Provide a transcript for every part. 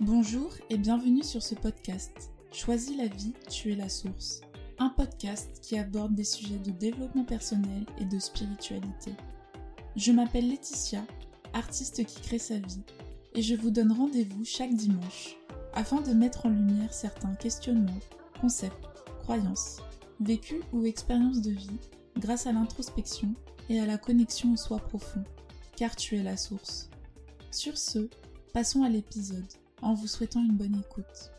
Bonjour et bienvenue sur ce podcast. Choisis la vie, tu es la source. Un podcast qui aborde des sujets de développement personnel et de spiritualité. Je m'appelle Laetitia, artiste qui crée sa vie, et je vous donne rendez-vous chaque dimanche afin de mettre en lumière certains questionnements, concepts, croyances, vécus ou expériences de vie grâce à l'introspection et à la connexion au soi profond, car tu es la source. Sur ce, passons à l'épisode en vous souhaitant une bonne écoute.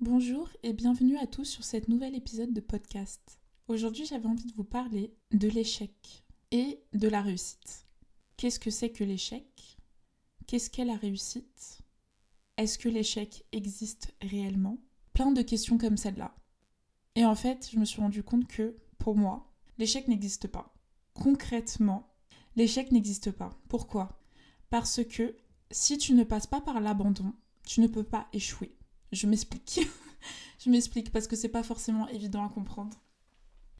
Bonjour et bienvenue à tous sur cet nouvel épisode de podcast. Aujourd'hui j'avais envie de vous parler de l'échec et de la réussite. Qu'est-ce que c'est que l'échec? Qu'est-ce qu'est la réussite? Est-ce que l'échec existe réellement? Plein de questions comme celle-là. Et en fait, je me suis rendu compte que, pour moi, l'échec n'existe pas concrètement, l'échec n'existe pas. Pourquoi? Parce que si tu ne passes pas par l'abandon, tu ne peux pas échouer. Je m'explique. je m'explique parce que c'est pas forcément évident à comprendre.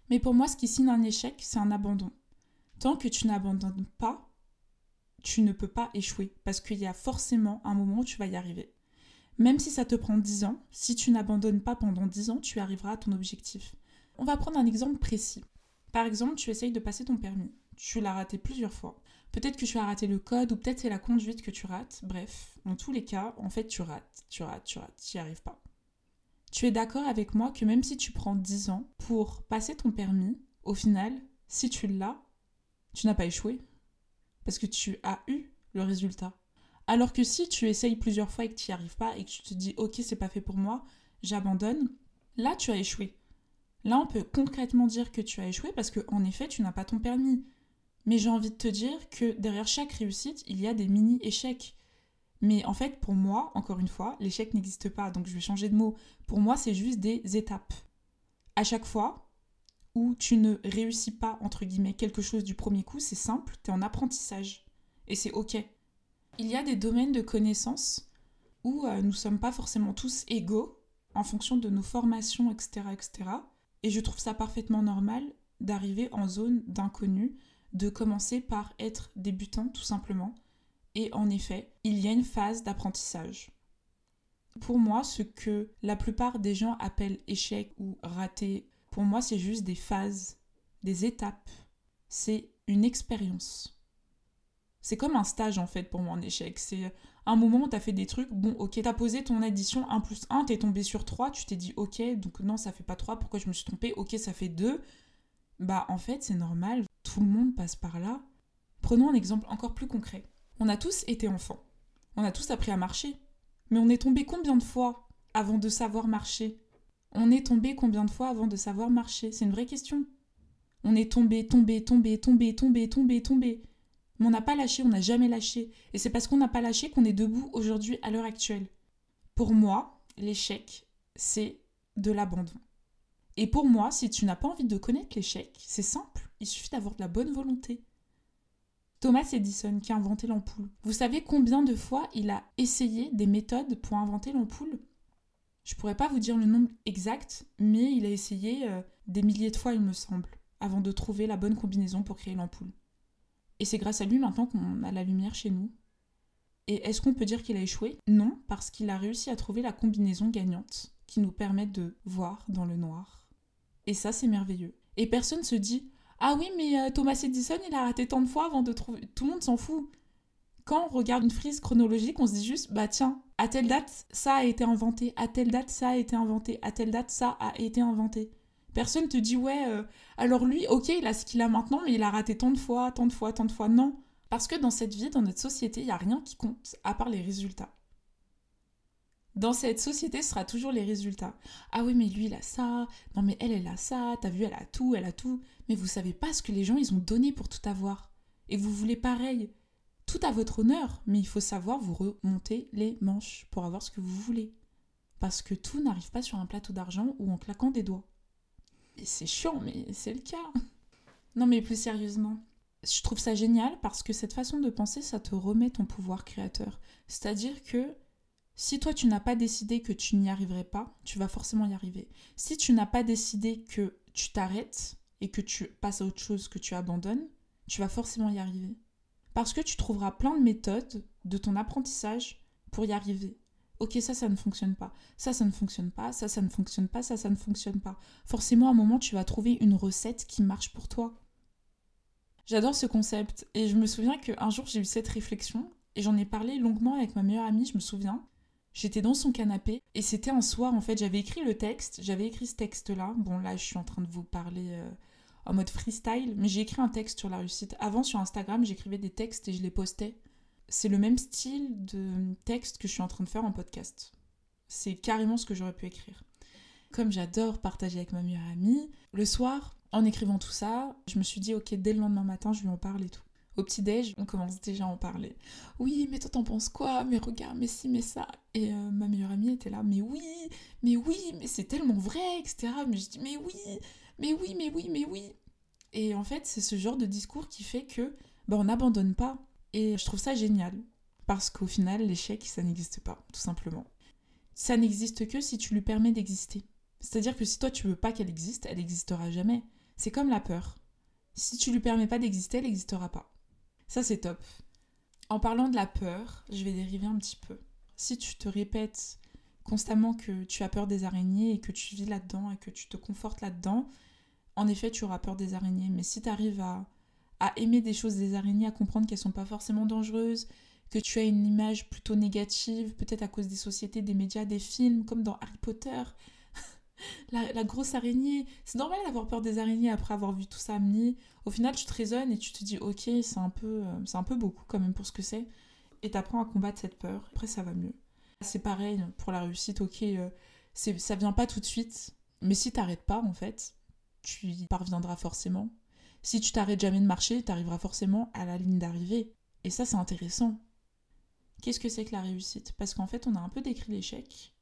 Mais pour moi, ce qui signe un échec, c'est un abandon. Tant que tu n'abandonnes pas, tu ne peux pas échouer parce qu'il y a forcément un moment où tu vas y arriver. Même si ça te prend 10 ans, si tu n'abandonnes pas pendant 10 ans, tu arriveras à ton objectif. On va prendre un exemple précis. Par exemple, tu essayes de passer ton permis. Tu l'as raté plusieurs fois. Peut-être que tu as raté le code ou peut-être c'est la conduite que tu rates. Bref, dans tous les cas, en fait, tu rates, tu rates, tu rates, tu n'y arrives pas. Tu es d'accord avec moi que même si tu prends 10 ans pour passer ton permis, au final, si tu l'as, tu n'as pas échoué. Parce que tu as eu le résultat. Alors que si tu essayes plusieurs fois et que tu n'y arrives pas et que tu te dis ok c'est pas fait pour moi, j'abandonne, là tu as échoué. Là, on peut concrètement dire que tu as échoué parce que, en effet, tu n'as pas ton permis. Mais j'ai envie de te dire que derrière chaque réussite, il y a des mini-échecs. Mais en fait, pour moi, encore une fois, l'échec n'existe pas, donc je vais changer de mot. Pour moi, c'est juste des étapes. À chaque fois où tu ne réussis pas, entre guillemets, quelque chose du premier coup, c'est simple, tu es en apprentissage. Et c'est OK. Il y a des domaines de connaissances où euh, nous ne sommes pas forcément tous égaux en fonction de nos formations, etc., etc. Et je trouve ça parfaitement normal d'arriver en zone d'inconnu, de commencer par être débutant tout simplement. Et en effet, il y a une phase d'apprentissage. Pour moi, ce que la plupart des gens appellent échec ou raté, pour moi, c'est juste des phases, des étapes. C'est une expérience. C'est comme un stage en fait pour moi en échec. C'est moment t'as fait des trucs, bon ok, t'as posé ton addition 1 plus 1, t'es tombé sur 3, tu t'es dit ok, donc non ça fait pas 3, pourquoi je me suis trompée, ok ça fait 2. Bah en fait c'est normal, tout le monde passe par là. Prenons un exemple encore plus concret. On a tous été enfants. On a tous appris à marcher. Mais on est tombé combien de fois avant de savoir marcher? On est tombé combien de fois avant de savoir marcher? C'est une vraie question. On est tombé, tombé, tombé, tombé, tombé, tombé, tombé. Mais on n'a pas lâché, on n'a jamais lâché. Et c'est parce qu'on n'a pas lâché qu'on est debout aujourd'hui à l'heure actuelle. Pour moi, l'échec, c'est de l'abandon. Et pour moi, si tu n'as pas envie de connaître l'échec, c'est simple, il suffit d'avoir de la bonne volonté. Thomas Edison qui a inventé l'ampoule. Vous savez combien de fois il a essayé des méthodes pour inventer l'ampoule? Je pourrais pas vous dire le nombre exact, mais il a essayé euh, des milliers de fois, il me semble, avant de trouver la bonne combinaison pour créer l'ampoule. Et c'est grâce à lui maintenant qu'on a la lumière chez nous. Et est-ce qu'on peut dire qu'il a échoué? Non, parce qu'il a réussi à trouver la combinaison gagnante qui nous permet de voir dans le noir. Et ça, c'est merveilleux. Et personne se dit Ah oui, mais euh, Thomas Edison, il a raté tant de fois avant de trouver. Tout le monde s'en fout. Quand on regarde une frise chronologique, on se dit juste Bah tiens, à telle date, ça a été inventé, à telle date, ça a été inventé, à telle date, ça a été inventé. Personne te dit ouais, euh, alors lui, ok, il a ce qu'il a maintenant, mais il a raté tant de fois, tant de fois, tant de fois. Non. Parce que dans cette vie, dans notre société, il n'y a rien qui compte à part les résultats. Dans cette société, ce sera toujours les résultats. Ah oui, mais lui, il a ça. Non, mais elle, elle a ça. T'as vu, elle a tout, elle a tout. Mais vous savez pas ce que les gens, ils ont donné pour tout avoir. Et vous voulez pareil. Tout à votre honneur, mais il faut savoir vous remonter les manches pour avoir ce que vous voulez. Parce que tout n'arrive pas sur un plateau d'argent ou en claquant des doigts c'est chiant, mais c'est le cas. Non, mais plus sérieusement, je trouve ça génial parce que cette façon de penser, ça te remet ton pouvoir créateur. C'est-à-dire que si toi tu n'as pas décidé que tu n'y arriverais pas, tu vas forcément y arriver. Si tu n'as pas décidé que tu t'arrêtes et que tu passes à autre chose, que tu abandonnes, tu vas forcément y arriver. Parce que tu trouveras plein de méthodes de ton apprentissage pour y arriver. Ok, ça, ça ne fonctionne pas. Ça, ça ne fonctionne pas. Ça, ça ne fonctionne pas. Ça, ça ne fonctionne pas. Forcément, à un moment, tu vas trouver une recette qui marche pour toi. J'adore ce concept. Et je me souviens qu'un jour, j'ai eu cette réflexion. Et j'en ai parlé longuement avec ma meilleure amie, je me souviens. J'étais dans son canapé et c'était un soir en fait, j'avais écrit le texte, j'avais écrit ce texte-là. Bon là, je suis en train de vous parler euh, en mode freestyle, mais j'ai écrit un texte sur la réussite. Avant sur Instagram, j'écrivais des textes et je les postais. C'est le même style de texte que je suis en train de faire en podcast. C'est carrément ce que j'aurais pu écrire. Comme j'adore partager avec ma meilleure amie, le soir, en écrivant tout ça, je me suis dit ok, dès le lendemain matin, je lui en parle et tout. Au petit-déj, on commence déjà à en parler. Oui, mais toi t'en penses quoi? Mais regarde, mais si, mais ça. Et euh, ma meilleure amie était là, mais oui, mais oui, mais c'est tellement vrai, etc. Mais je dis, mais oui, mais oui, mais oui, mais oui. Et en fait, c'est ce genre de discours qui fait que bah, on n'abandonne pas. Et je trouve ça génial. Parce qu'au final, l'échec, ça n'existe pas, tout simplement. Ça n'existe que si tu lui permets d'exister. C'est-à-dire que si toi tu veux pas qu'elle existe, elle n'existera jamais. C'est comme la peur. Si tu lui permets pas d'exister, elle n'existera pas. Ça, c'est top. En parlant de la peur, je vais dériver un petit peu. Si tu te répètes constamment que tu as peur des araignées et que tu vis là-dedans et que tu te confortes là-dedans, en effet, tu auras peur des araignées. Mais si tu arrives à, à aimer des choses des araignées, à comprendre qu'elles sont pas forcément dangereuses, que tu as une image plutôt négative, peut-être à cause des sociétés, des médias, des films, comme dans Harry Potter, la, grosse araignée. C'est normal d'avoir peur des araignées après avoir vu tout ça mis. Au final, tu te raisonnes et tu te dis, ok, c'est un peu, euh, c'est un peu beaucoup quand même pour ce que c'est. Et t'apprends à combattre cette peur. Après, ça va mieux. C'est pareil pour la réussite, ok, euh, c'est, ça vient pas tout de suite. Mais si t'arrêtes pas, en fait, tu y parviendras forcément. Si tu t'arrêtes jamais de marcher, t'arriveras forcément à la ligne d'arrivée. Et ça, c'est intéressant. Qu'est-ce que c'est que la réussite? Parce qu'en fait, on a un peu décrit l'échec,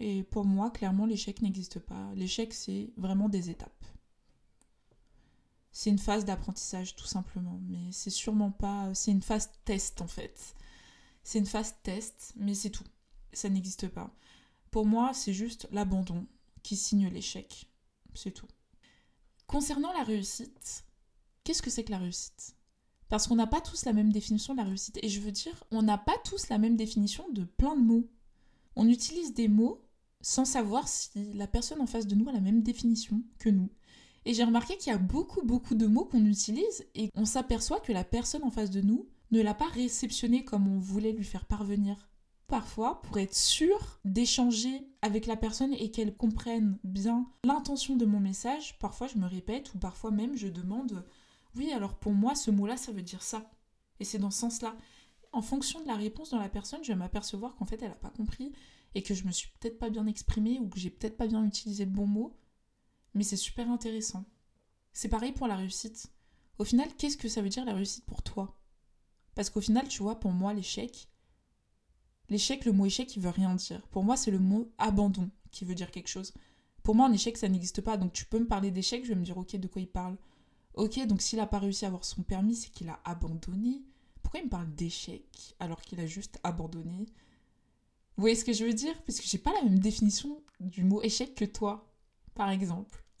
et pour moi, clairement, l'échec n'existe pas. L'échec, c'est vraiment des étapes. C'est une phase d'apprentissage, tout simplement. Mais c'est sûrement pas. C'est une phase test, en fait. C'est une phase test, mais c'est tout. Ça n'existe pas. Pour moi, c'est juste l'abandon qui signe l'échec. C'est tout. Concernant la réussite, qu'est-ce que c'est que la réussite? Parce qu'on n'a pas tous la même définition de la réussite. Et je veux dire, on n'a pas tous la même définition de plein de mots. On utilise des mots sans savoir si la personne en face de nous a la même définition que nous. Et j'ai remarqué qu'il y a beaucoup, beaucoup de mots qu'on utilise et on s'aperçoit que la personne en face de nous ne l'a pas réceptionné comme on voulait lui faire parvenir. Parfois, pour être sûr d'échanger avec la personne et qu'elle comprenne bien l'intention de mon message, parfois je me répète ou parfois même je demande Oui, alors pour moi, ce mot-là, ça veut dire ça. Et c'est dans ce sens-là. En fonction de la réponse dans la personne, je vais m'apercevoir qu'en fait, elle n'a pas compris et que je me suis peut-être pas bien exprimée ou que j'ai peut-être pas bien utilisé le bon mot, mais c'est super intéressant. C'est pareil pour la réussite. Au final, qu'est-ce que ça veut dire la réussite pour toi? Parce qu'au final, tu vois, pour moi, l'échec, l'échec, le mot échec, il veut rien dire. Pour moi, c'est le mot abandon qui veut dire quelque chose. Pour moi, un échec, ça n'existe pas. Donc tu peux me parler d'échec, je vais me dire, ok, de quoi il parle? Ok, donc s'il n'a pas réussi à avoir son permis, c'est qu'il a abandonné. Pourquoi il me parle d'échec alors qu'il a juste abandonné? Vous voyez ce que je veux dire? Parce que j'ai pas la même définition du mot échec que toi, par exemple.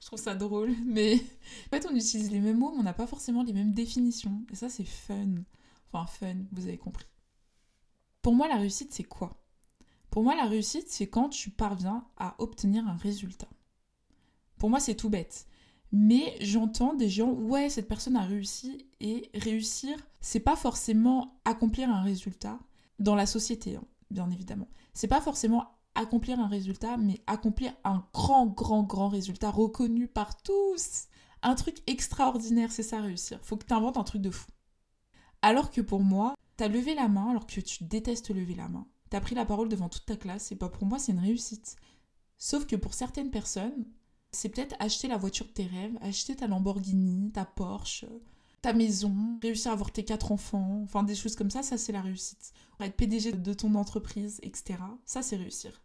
je trouve ça drôle, mais en fait on utilise les mêmes mots, mais on n'a pas forcément les mêmes définitions. Et ça c'est fun. Enfin fun, vous avez compris. Pour moi la réussite c'est quoi? Pour moi la réussite c'est quand tu parviens à obtenir un résultat. Pour moi c'est tout bête. Mais j'entends des gens, ouais, cette personne a réussi, et réussir, c'est pas forcément accomplir un résultat dans la société. Hein bien évidemment. C'est pas forcément accomplir un résultat, mais accomplir un grand, grand, grand résultat reconnu par tous. Un truc extraordinaire, c'est ça réussir. Faut que tu inventes un truc de fou. Alors que pour moi, t'as levé la main alors que tu détestes lever la main. T'as pris la parole devant toute ta classe et pas pour moi c'est une réussite. Sauf que pour certaines personnes, c'est peut-être acheter la voiture de tes rêves, acheter ta Lamborghini, ta Porsche, ta maison, réussir à avoir tes quatre enfants, enfin des choses comme ça, ça c'est la réussite. Être PDG de ton entreprise, etc. Ça c'est réussir.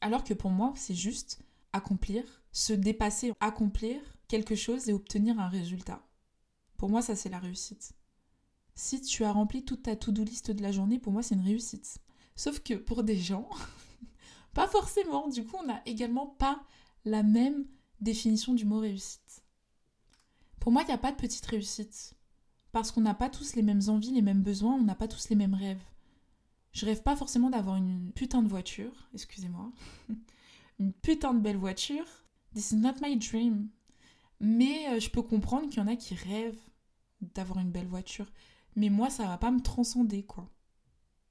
Alors que pour moi, c'est juste accomplir, se dépasser, accomplir quelque chose et obtenir un résultat. Pour moi, ça c'est la réussite. Si tu as rempli toute ta to-do list de la journée, pour moi c'est une réussite. Sauf que pour des gens, pas forcément. Du coup, on n'a également pas la même définition du mot réussite. Pour moi, il n'y a pas de petite réussite. Parce qu'on n'a pas tous les mêmes envies, les mêmes besoins, on n'a pas tous les mêmes rêves. Je rêve pas forcément d'avoir une putain de voiture, excusez-moi. une putain de belle voiture. This is not my dream. Mais euh, je peux comprendre qu'il y en a qui rêvent d'avoir une belle voiture. Mais moi, ça va pas me transcender, quoi.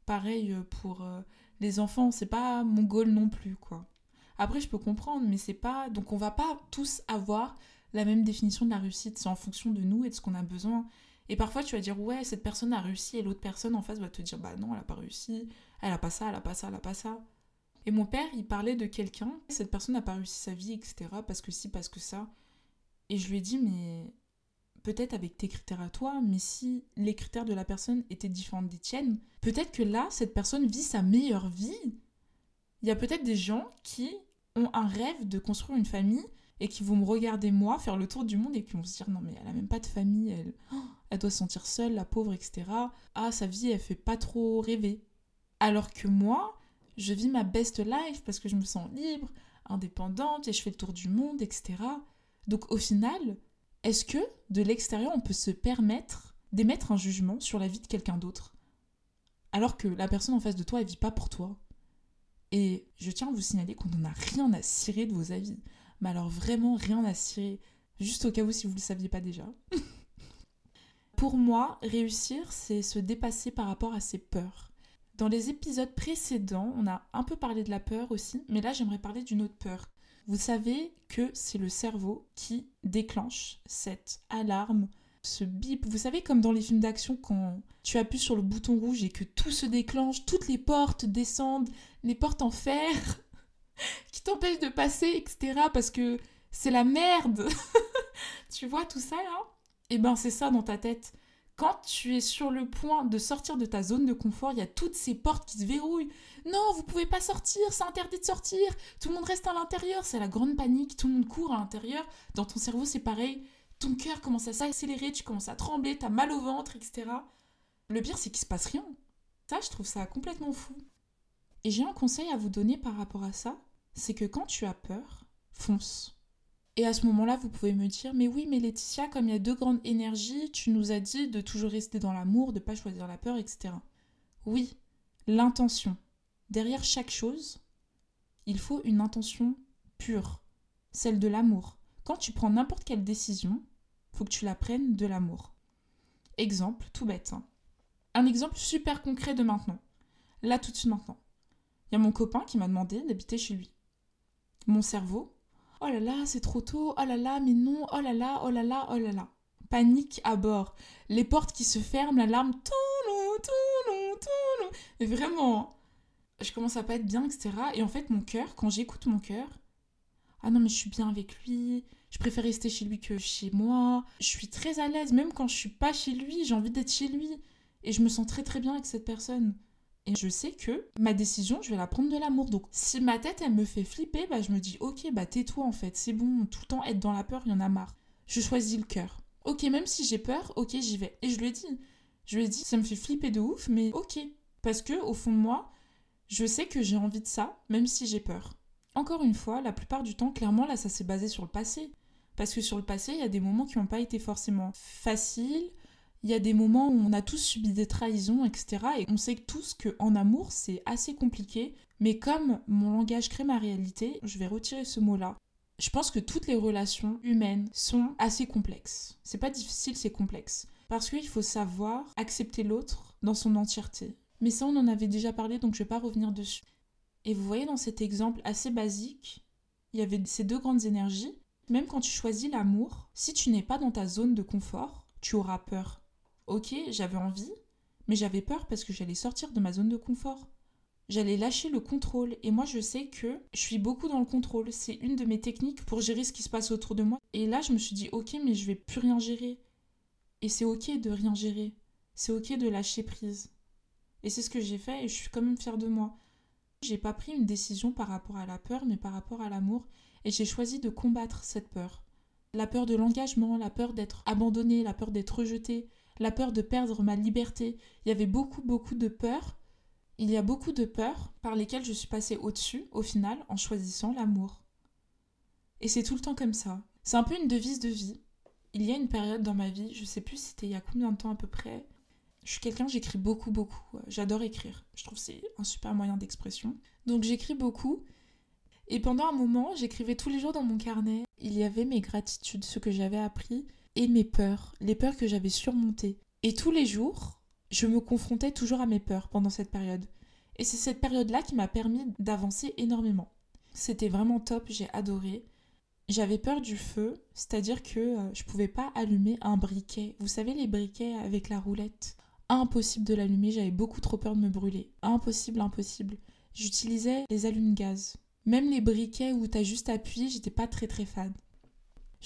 Pareil euh, pour euh, les enfants, c'est pas mon goal non plus, quoi. Après, je peux comprendre, mais c'est pas. Donc, on va pas tous avoir la même définition de la réussite. C'est en fonction de nous et de ce qu'on a besoin. Et parfois, tu vas dire, ouais, cette personne a réussi, et l'autre personne en face va te dire, bah non, elle a pas réussi, elle a pas ça, elle a pas ça, elle a pas ça. Et mon père, il parlait de quelqu'un, cette personne n'a pas réussi sa vie, etc., parce que si, parce que ça. Et je lui ai dit, mais peut-être avec tes critères à toi, mais si les critères de la personne étaient différents des tiennes, peut-être que là, cette personne vit sa meilleure vie. Il y a peut-être des gens qui ont un rêve de construire une famille et qui vont me regarder moi faire le tour du monde et qui vont se dire non mais elle a même pas de famille, elle, oh, elle doit se sentir seule, la pauvre, etc. Ah sa vie elle fait pas trop rêver. Alors que moi, je vis ma best life parce que je me sens libre, indépendante et je fais le tour du monde, etc. Donc au final, est-ce que de l'extérieur on peut se permettre d'émettre un jugement sur la vie de quelqu'un d'autre? Alors que la personne en face de toi elle vit pas pour toi Et je tiens à vous signaler qu'on n'en a rien à cirer de vos avis. Mais alors vraiment rien à cirer. Juste au cas où si vous ne le saviez pas déjà. Pour moi, réussir, c'est se dépasser par rapport à ses peurs. Dans les épisodes précédents, on a un peu parlé de la peur aussi, mais là j'aimerais parler d'une autre peur. Vous savez que c'est le cerveau qui déclenche cette alarme, ce bip. Vous savez comme dans les films d'action quand tu appuies sur le bouton rouge et que tout se déclenche, toutes les portes descendent, les portes en fer qui t'empêche de passer, etc. Parce que c'est la merde. tu vois tout ça là? Eh ben c'est ça dans ta tête. Quand tu es sur le point de sortir de ta zone de confort, il y a toutes ces portes qui se verrouillent. Non, vous pouvez pas sortir, c'est interdit de sortir. Tout le monde reste à l'intérieur, c'est la grande panique, tout le monde court à l'intérieur. Dans ton cerveau, c'est pareil. Ton cœur commence à s'accélérer, tu commences à trembler, t'as mal au ventre, etc. Le pire, c'est qu'il se passe rien. Ça, je trouve ça complètement fou. Et j'ai un conseil à vous donner par rapport à ça, c'est que quand tu as peur, fonce. Et à ce moment-là, vous pouvez me dire, mais oui, mais Laetitia, comme il y a deux grandes énergies, tu nous as dit de toujours rester dans l'amour, de pas choisir la peur, etc. Oui, l'intention. Derrière chaque chose, il faut une intention pure, celle de l'amour. Quand tu prends n'importe quelle décision, faut que tu la prennes de l'amour. Exemple, tout bête. Hein. Un exemple super concret de maintenant. Là, tout de suite maintenant. Il y a mon copain qui m'a demandé d'habiter chez lui. Mon cerveau, oh là là, c'est trop tôt, oh là là, mais non, oh là là, oh là là, oh là là. Panique à bord. Les portes qui se ferment, l'alarme. Et vraiment, je commence à pas être bien, etc. Et en fait, mon cœur, quand j'écoute mon cœur, ah non, mais je suis bien avec lui, je préfère rester chez lui que chez moi. Je suis très à l'aise, même quand je suis pas chez lui, j'ai envie d'être chez lui. Et je me sens très très bien avec cette personne. Et je sais que ma décision, je vais la prendre de l'amour. Donc si ma tête, elle me fait flipper, bah, je me dis, ok, bah tais-toi en fait, c'est bon, tout le temps être dans la peur, il y en a marre. Je choisis le cœur. Ok, même si j'ai peur, ok, j'y vais. Et je lui ai dit, je lui ai dit, ça me fait flipper de ouf, mais ok. Parce que au fond de moi, je sais que j'ai envie de ça, même si j'ai peur. Encore une fois, la plupart du temps, clairement, là, ça s'est basé sur le passé. Parce que sur le passé, il y a des moments qui n'ont pas été forcément faciles, il y a des moments où on a tous subi des trahisons, etc. Et on sait tous qu'en amour, c'est assez compliqué. Mais comme mon langage crée ma réalité, je vais retirer ce mot-là. Je pense que toutes les relations humaines sont assez complexes. C'est pas difficile, c'est complexe. Parce qu'il faut savoir accepter l'autre dans son entièreté. Mais ça, on en avait déjà parlé, donc je vais pas revenir dessus. Et vous voyez dans cet exemple assez basique, il y avait ces deux grandes énergies. Même quand tu choisis l'amour, si tu n'es pas dans ta zone de confort, tu auras peur ok, j'avais envie, mais j'avais peur parce que j'allais sortir de ma zone de confort. J'allais lâcher le contrôle et moi je sais que je suis beaucoup dans le contrôle. C'est une de mes techniques pour gérer ce qui se passe autour de moi. Et là je me suis dit ok mais je vais plus rien gérer. Et c'est ok de rien gérer. C'est ok de lâcher prise. Et c'est ce que j'ai fait et je suis quand même fière de moi. J'ai pas pris une décision par rapport à la peur mais par rapport à l'amour et j'ai choisi de combattre cette peur. La peur de l'engagement, la peur d'être abandonné, la peur d'être rejeté, la peur de perdre ma liberté. Il y avait beaucoup, beaucoup de peurs. Il y a beaucoup de peurs par lesquelles je suis passée au-dessus, au final, en choisissant l'amour. Et c'est tout le temps comme ça. C'est un peu une devise de vie. il y a une période dans ma vie, je sais plus c'était il y a combien de temps à peu près. Je suis quelqu'un, j'écris beaucoup, beaucoup. J'adore écrire. Je trouve que c'est un super moyen d'expression. Donc j'écris beaucoup. Et pendant un moment, j'écrivais tous les jours dans mon carnet. Il y avait mes gratitudes, ce que j'avais appris, et mes peurs, les peurs que j'avais surmontées. Et tous les jours, je me confrontais toujours à mes peurs pendant cette période. Et c'est cette période-là qui m'a permis d'avancer énormément. C'était vraiment top, j'ai adoré. J'avais peur du feu, c'est-à-dire que euh, je pouvais pas allumer un briquet. Vous savez les briquets avec la roulette? Impossible de l'allumer, j'avais beaucoup trop peur de me brûler. Impossible, impossible. J'utilisais les allumes-gaz. Même les briquets où t'as juste appuyé, j'étais pas très très fan.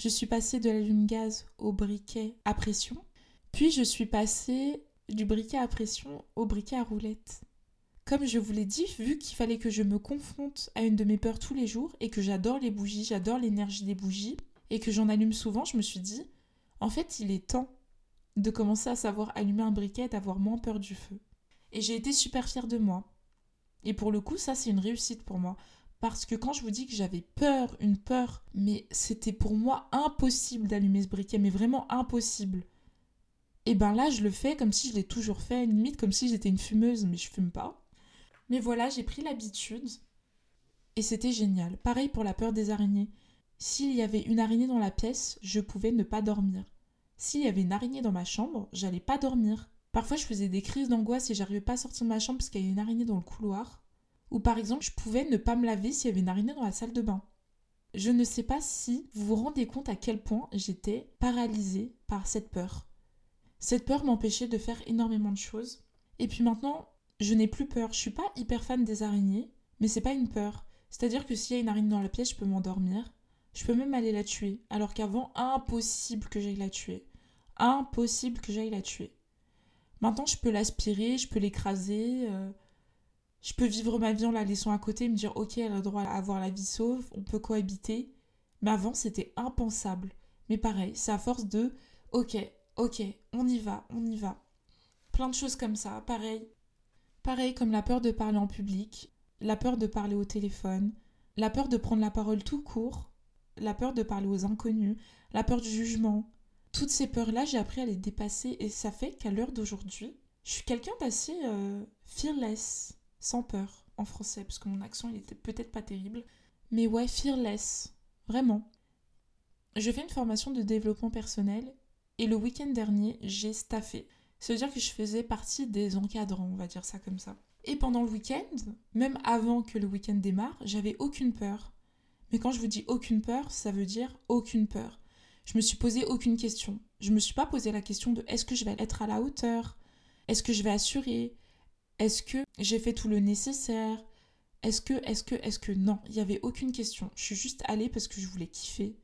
Je suis passée de l'allume-gaz au briquet à pression, puis je suis passée du briquet à pression au briquet à roulette. Comme je vous l'ai dit, vu qu'il fallait que je me confronte à une de mes peurs tous les jours et que j'adore les bougies, j'adore l'énergie des bougies et que j'en allume souvent, je me suis dit, en fait, il est temps de commencer à savoir allumer un briquet et d'avoir moins peur du feu. Et j'ai été super fière de moi. Et pour le coup, ça, c'est une réussite pour moi. Parce que quand je vous dis que j'avais peur, une peur, mais c'était pour moi impossible d'allumer ce briquet, mais vraiment impossible. Et ben là, je le fais comme si je l'ai toujours fait, limite comme si j'étais une fumeuse, mais je fume pas. Mais voilà, j'ai pris l'habitude. Et c'était génial. Pareil pour la peur des araignées. S'il y avait une araignée dans la pièce, je pouvais ne pas dormir. S'il y avait une araignée dans ma chambre, j'allais pas dormir. Parfois, je faisais des crises d'angoisse et j'arrivais pas à sortir de ma chambre parce qu'il y avait une araignée dans le couloir. Ou par exemple, je pouvais ne pas me laver s'il y avait une araignée dans la salle de bain. Je ne sais pas si vous vous rendez compte à quel point j'étais paralysée par cette peur. Cette peur m'empêchait de faire énormément de choses. Et puis maintenant, je n'ai plus peur. Je suis pas hyper fan des araignées, mais c'est pas une peur. C'est-à-dire que s'il y a une araignée dans la pièce, je peux m'endormir. Je peux même aller la tuer. Alors qu'avant, impossible que j'aille la tuer impossible que j'aille la tuer. Maintenant, je peux l'aspirer, je peux l'écraser, euh, je peux vivre ma vie en la laissant à côté, me dire ok, elle a le droit à avoir la vie sauve, on peut cohabiter. Mais avant, c'était impensable. Mais pareil, c'est à force de ok, ok, on y va, on y va. Plein de choses comme ça, pareil. Pareil comme la peur de parler en public, la peur de parler au téléphone, la peur de prendre la parole tout court, la peur de parler aux inconnus, la peur du jugement, toutes ces peurs-là, j'ai appris à les dépasser et ça fait qu'à l'heure d'aujourd'hui, je suis quelqu'un d'assez euh, fearless, sans peur en français, parce que mon accent il était peut-être pas terrible. Mais ouais, fearless, vraiment. Je fais une formation de développement personnel et le week-end dernier, j'ai staffé. Ça veut dire que je faisais partie des encadrants, on va dire ça comme ça. Et pendant le week-end, même avant que le week-end démarre, j'avais aucune peur. Mais quand je vous dis aucune peur, ça veut dire aucune peur. Je me suis posé aucune question. Je me suis pas posé la question de est-ce que je vais être à la hauteur? Est-ce que je vais assurer? Est-ce que j'ai fait tout le nécessaire? Est-ce que, est-ce que, est-ce que non? Il n'y avait aucune question. Je suis juste allée parce que je voulais kiffer.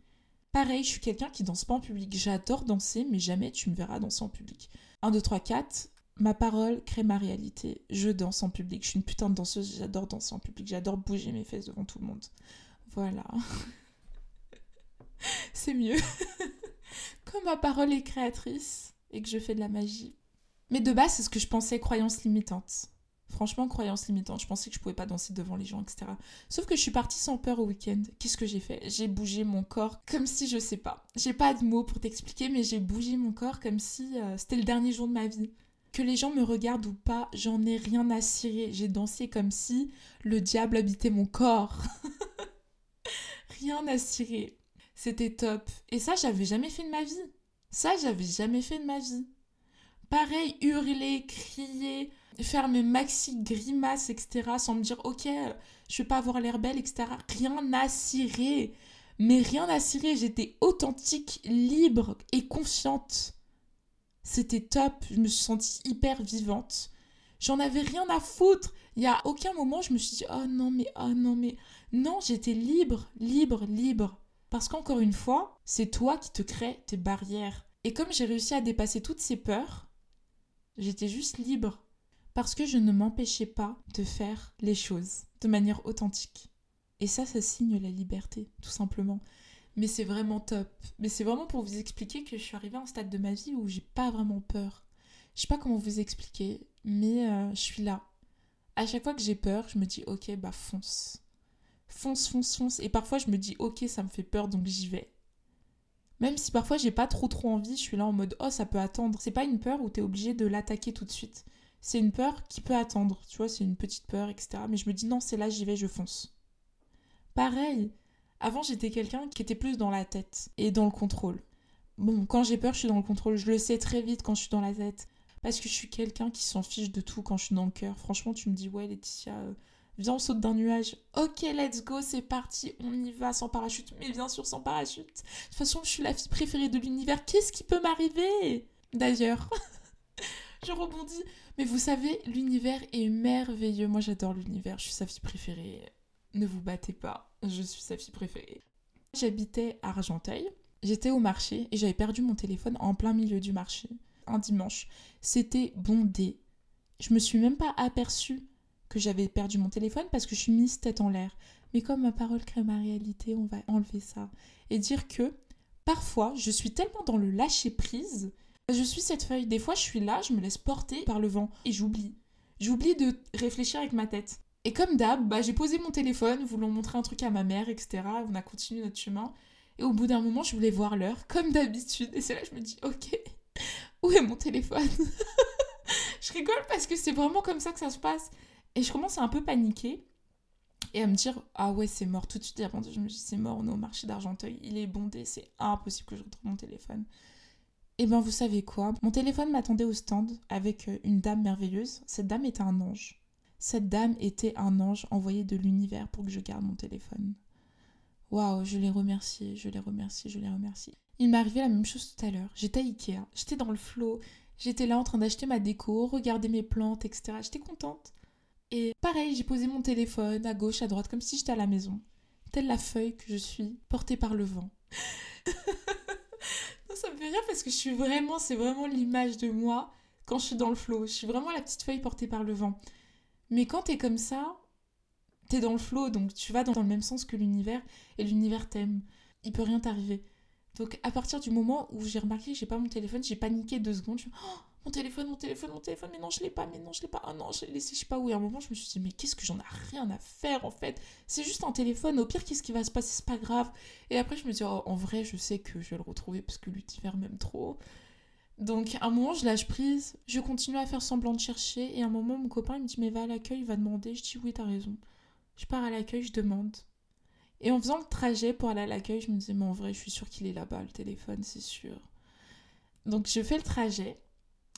Pareil, je suis quelqu'un qui danse pas en public. J'adore danser, mais jamais tu me verras danser en public. 1, 2, 3, 4. Ma parole crée ma réalité. Je danse en public. Je suis une putain de danseuse. J'adore danser en public. J'adore bouger mes fesses devant tout le monde. Voilà. c'est mieux. Comme ma parole est créatrice et que je fais de la magie. Mais de base, c'est ce que je pensais croyance limitante. Franchement, croyance limitante. Je pensais que je pouvais pas danser devant les gens, etc. Sauf que je suis partie sans peur au week-end. Qu'est-ce que j'ai fait? J'ai bougé mon corps comme si je sais pas. J'ai pas de mots pour t'expliquer, mais j'ai bougé mon corps comme si euh, c'était le dernier jour de ma vie. Que les gens me regardent ou pas, j'en ai rien à cirer. J'ai dansé comme si le diable habitait mon corps. rien à cirer. C'était top. Et ça, j'avais jamais fait de ma vie. Ça, j'avais jamais fait de ma vie. Pareil, hurler, crier, faire mes maxi grimaces, etc. sans me dire, ok, je vais pas avoir l'air belle, etc. Rien à cirer. Mais rien à cirer. J'étais authentique, libre et confiante. C'était top. Je me suis sentie hyper vivante. J'en avais rien à foutre. Il y a aucun moment je me suis dit, oh non, mais, oh non, mais. Non, j'étais libre, libre, libre. Parce qu'encore une fois, c'est toi qui te crée tes barrières. Et comme j'ai réussi à dépasser toutes ces peurs, j'étais juste libre. Parce que je ne m'empêchais pas de faire les choses de manière authentique. Et ça, ça signe la liberté, tout simplement. Mais c'est vraiment top. Mais c'est vraiment pour vous expliquer que je suis arrivée à un stade de ma vie où j'ai pas vraiment peur. Je sais pas comment vous expliquer, mais euh, je suis là. À chaque fois que j'ai peur, je me dis ok, bah fonce fonce, fonce, fonce. Et parfois, je me dis, ok, ça me fait peur, donc j'y vais. Même si parfois j'ai pas trop trop envie, je suis là en mode oh ça peut attendre. C'est pas une peur où t'es obligé de l'attaquer tout de suite. C'est une peur qui peut attendre, tu vois, c'est une petite peur, etc. Mais je me dis non, c'est là, j'y vais, je fonce. Pareil, avant j'étais quelqu'un qui était plus dans la tête et dans le contrôle. Bon, quand j'ai peur, je suis dans le contrôle. Je le sais très vite quand je suis dans la tête. Parce que je suis quelqu'un qui s'en fiche de tout quand je suis dans le cœur. Franchement, tu me dis, ouais, Laetitia, euh, viens, on saute d'un nuage. Ok, let's go, c'est parti, on y va sans parachute. Mais bien sûr, sans parachute. De toute façon, je suis la fille préférée de l'univers. Qu'est-ce qui peut m'arriver? D'ailleurs, je rebondis. Mais vous savez, l'univers est merveilleux. Moi, j'adore l'univers. Je suis sa fille préférée. Ne vous battez pas. Je suis sa fille préférée. J'habitais à Argenteuil. J'étais au marché et j'avais perdu mon téléphone en plein milieu du marché. Un dimanche. C'était bondé. Je me suis même pas aperçue que j'avais perdu mon téléphone parce que je suis mise tête en l'air. Mais comme ma parole crée ma réalité, on va enlever ça. Et dire que parfois, je suis tellement dans le lâcher prise. Je suis cette feuille. Des fois, je suis là, je me laisse porter par le vent et j'oublie. J'oublie de réfléchir avec ma tête. Et comme d'hab, bah, j'ai posé mon téléphone, voulant montrer un truc à ma mère, etc. On a continué notre chemin. Et au bout d'un moment, je voulais voir l'heure, comme d'habitude. Et c'est là que je me dis, ok, où est mon téléphone? Je rigole parce que c'est vraiment comme ça que ça se passe. Et je commence à un peu paniquer et à me dire ah ouais c'est mort tout de suite. Je me dis c'est mort on au marché d'Argenteuil. Il est bondé c'est impossible que je retrouve mon téléphone. Et ben vous savez quoi? Mon téléphone m'attendait au stand avec euh, une dame merveilleuse. Cette dame était un ange. Cette dame était un ange envoyé de l'univers pour que je garde mon téléphone. Waouh je l'ai remercié je l'ai remercié je l'ai remercié. Il m'est arrivé la même chose tout à l'heure. J'étais à Ikea j'étais dans le flot j'étais là en train d'acheter ma déco regarder mes plantes etc j'étais contente et pareil, j'ai posé mon téléphone à gauche, à droite, comme si j'étais à la maison. Telle la feuille que je suis, portée par le vent. ça me fait rire parce que je suis vraiment, c'est vraiment l'image de moi quand je suis dans le flot. Je suis vraiment la petite feuille portée par le vent. Mais quand t'es comme ça, t'es dans le flot, donc tu vas dans le même sens que l'univers, et l'univers t'aime. Il peut rien t'arriver. Donc à partir du moment où j'ai remarqué que j'ai pas mon téléphone, j'ai paniqué deux secondes. Je me oh, mon téléphone, mon téléphone, mon téléphone, mais non, je l'ai pas, mais non, je l'ai pas, ah non, je l'ai laissé, je sais pas où. Et à un moment, je me suis dit, mais qu'est-ce que j'en ai rien à faire en fait? C'est juste un téléphone, au pire, qu'est-ce qui va se passer? C'est pas grave. Et après, je me dis, oh, en vrai, je sais que je vais le retrouver parce que l'univers m'aime trop. Donc, à un moment, je lâche prise, je continue à faire semblant de chercher, et à un moment, mon copain, il me dit, mais va à l'accueil, il va demander. Je dis, oui, t'as raison. Je pars à l'accueil, je demande. Et en faisant le trajet pour aller à l'accueil, je me disais, mais en vrai, je suis sûre qu'il est là-bas, le téléphone, c'est sûr. Donc, je fais le trajet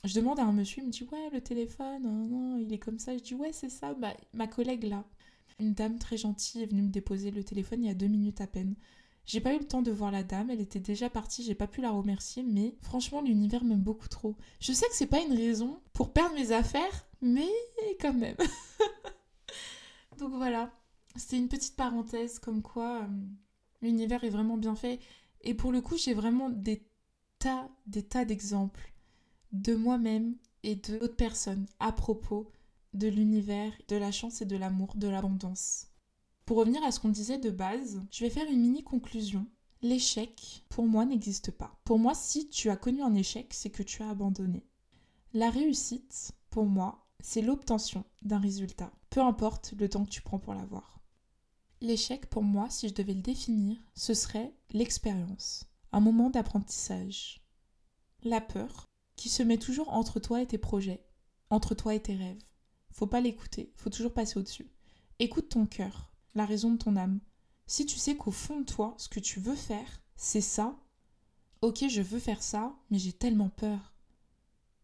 je demande à un monsieur, il me dit ouais le téléphone, non, il est comme ça. Je dis ouais c'est ça, bah, ma collègue là, une dame très gentille est venue me déposer le téléphone il y a deux minutes à peine. J'ai pas eu le temps de voir la dame, elle était déjà partie, j'ai pas pu la remercier, mais franchement l'univers m'aime beaucoup trop. Je sais que c'est pas une raison pour perdre mes affaires, mais quand même. Donc voilà, c'était une petite parenthèse comme quoi euh, l'univers est vraiment bien fait. Et pour le coup, j'ai vraiment des tas, des tas d'exemples de moi-même et de d'autres personnes à propos de l'univers, de la chance et de l'amour, de l'abondance. Pour revenir à ce qu'on disait de base, je vais faire une mini conclusion. L'échec, pour moi, n'existe pas. Pour moi, si tu as connu un échec, c'est que tu as abandonné. La réussite, pour moi, c'est l'obtention d'un résultat, peu importe le temps que tu prends pour l'avoir. L'échec, pour moi, si je devais le définir, ce serait l'expérience, un moment d'apprentissage. La peur, qui se met toujours entre toi et tes projets, entre toi et tes rêves. Faut pas l'écouter, faut toujours passer au-dessus. Écoute ton cœur, la raison de ton âme. Si tu sais qu'au fond de toi, ce que tu veux faire, c'est ça, ok, je veux faire ça, mais j'ai tellement peur.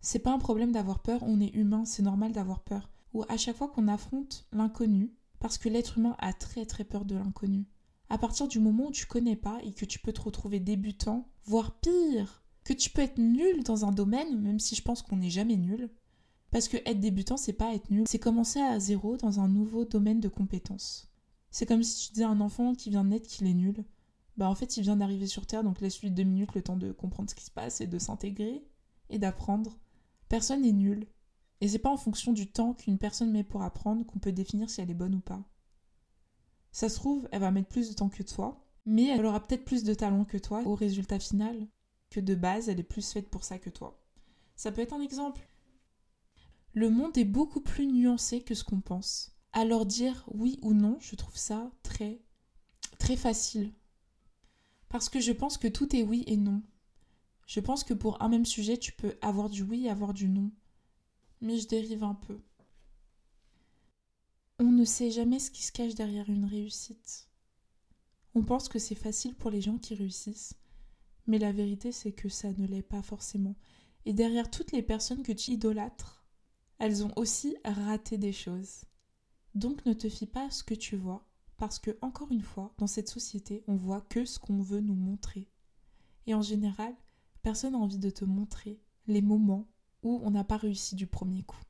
C'est pas un problème d'avoir peur, on est humain, c'est normal d'avoir peur. Ou à chaque fois qu'on affronte l'inconnu, parce que l'être humain a très très peur de l'inconnu. À partir du moment où tu connais pas et que tu peux te retrouver débutant, voire pire, que tu peux être nul dans un domaine, même si je pense qu'on n'est jamais nul. Parce que être débutant, c'est pas être nul, c'est commencer à zéro dans un nouveau domaine de compétences. C'est comme si tu disais à un enfant qui vient de naître qu'il est nul. Bah en fait, il vient d'arriver sur Terre, donc laisse-lui deux minutes le temps de comprendre ce qui se passe et de s'intégrer et d'apprendre. Personne n'est nul. Et c'est pas en fonction du temps qu'une personne met pour apprendre qu'on peut définir si elle est bonne ou pas. Ça se trouve, elle va mettre plus de temps que toi, mais elle aura peut-être plus de talent que toi au résultat final de base, elle est plus faite pour ça que toi. Ça peut être un exemple. Le monde est beaucoup plus nuancé que ce qu'on pense. Alors dire oui ou non, je trouve ça très très facile. Parce que je pense que tout est oui et non. Je pense que pour un même sujet, tu peux avoir du oui et avoir du non. Mais je dérive un peu. On ne sait jamais ce qui se cache derrière une réussite. On pense que c'est facile pour les gens qui réussissent, mais la vérité c'est que ça ne l'est pas forcément. Et derrière toutes les personnes que tu idolâtres, elles ont aussi raté des choses. Donc ne te fie pas à ce que tu vois, parce que, encore une fois, dans cette société, on voit que ce qu'on veut nous montrer. Et en général, personne n'a envie de te montrer les moments où on n'a pas réussi du premier coup.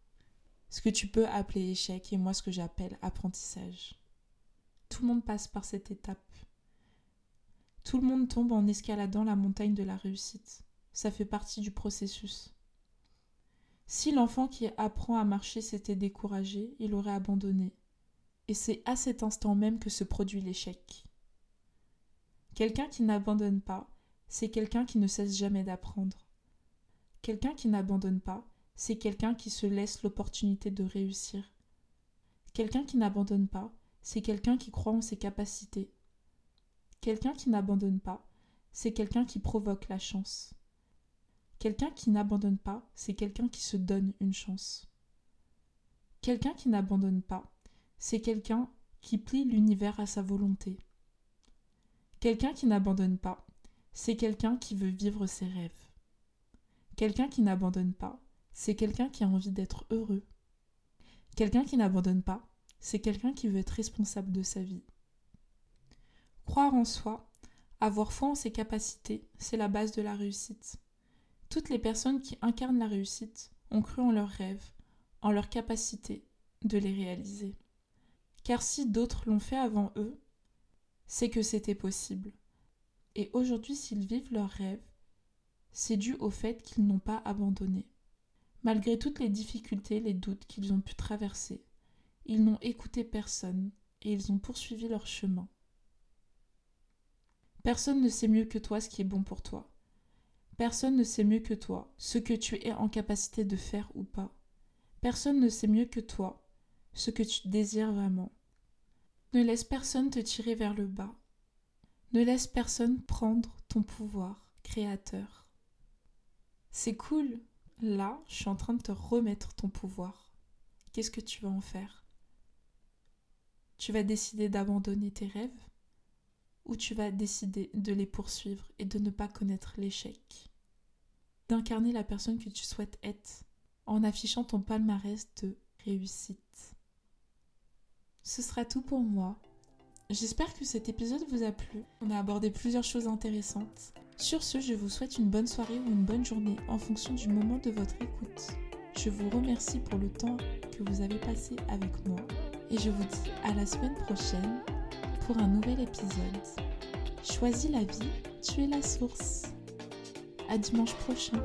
Ce que tu peux appeler échec et moi ce que j'appelle apprentissage. Tout le monde passe par cette étape. Tout le monde tombe en escaladant la montagne de la réussite. Ça fait partie du processus. Si l'enfant qui apprend à marcher s'était découragé, il aurait abandonné. Et c'est à cet instant même que se produit l'échec. Quelqu'un qui n'abandonne pas, c'est quelqu'un qui ne cesse jamais d'apprendre. Quelqu'un qui n'abandonne pas, c'est quelqu'un qui se laisse l'opportunité de réussir. Quelqu'un qui n'abandonne pas, c'est quelqu'un qui croit en ses capacités. Quelqu'un qui n'abandonne pas, c'est quelqu'un qui provoque la chance. Quelqu'un qui n'abandonne pas, c'est quelqu'un qui se donne une chance. Quelqu'un qui n'abandonne pas, c'est quelqu'un qui plie l'univers à sa volonté. Quelqu'un qui n'abandonne pas, c'est quelqu'un qui veut vivre ses rêves. Quelqu'un qui n'abandonne pas, c'est quelqu'un qui a envie d'être heureux. Quelqu'un qui n'abandonne pas, c'est quelqu'un qui veut être responsable de sa vie. Croire en soi, avoir foi en ses capacités, c'est la base de la réussite. Toutes les personnes qui incarnent la réussite ont cru en leurs rêves, en leur capacité de les réaliser. Car si d'autres l'ont fait avant eux, c'est que c'était possible. Et aujourd'hui, s'ils vivent leurs rêves, c'est dû au fait qu'ils n'ont pas abandonné. Malgré toutes les difficultés, les doutes qu'ils ont pu traverser, ils n'ont écouté personne et ils ont poursuivi leur chemin. Personne ne sait mieux que toi ce qui est bon pour toi. Personne ne sait mieux que toi ce que tu es en capacité de faire ou pas. Personne ne sait mieux que toi ce que tu désires vraiment. Ne laisse personne te tirer vers le bas. Ne laisse personne prendre ton pouvoir créateur. C'est cool. Là, je suis en train de te remettre ton pouvoir. Qu'est-ce que tu vas en faire? Tu vas décider d'abandonner tes rêves? Ou tu vas décider de les poursuivre et de ne pas connaître l'échec D'incarner la personne que tu souhaites être en affichant ton palmarès de réussite. Ce sera tout pour moi. J'espère que cet épisode vous a plu. On a abordé plusieurs choses intéressantes. Sur ce, je vous souhaite une bonne soirée ou une bonne journée en fonction du moment de votre écoute. Je vous remercie pour le temps que vous avez passé avec moi et je vous dis à la semaine prochaine pour un nouvel épisode. Choisis la vie, tu es la source. À dimanche prochain.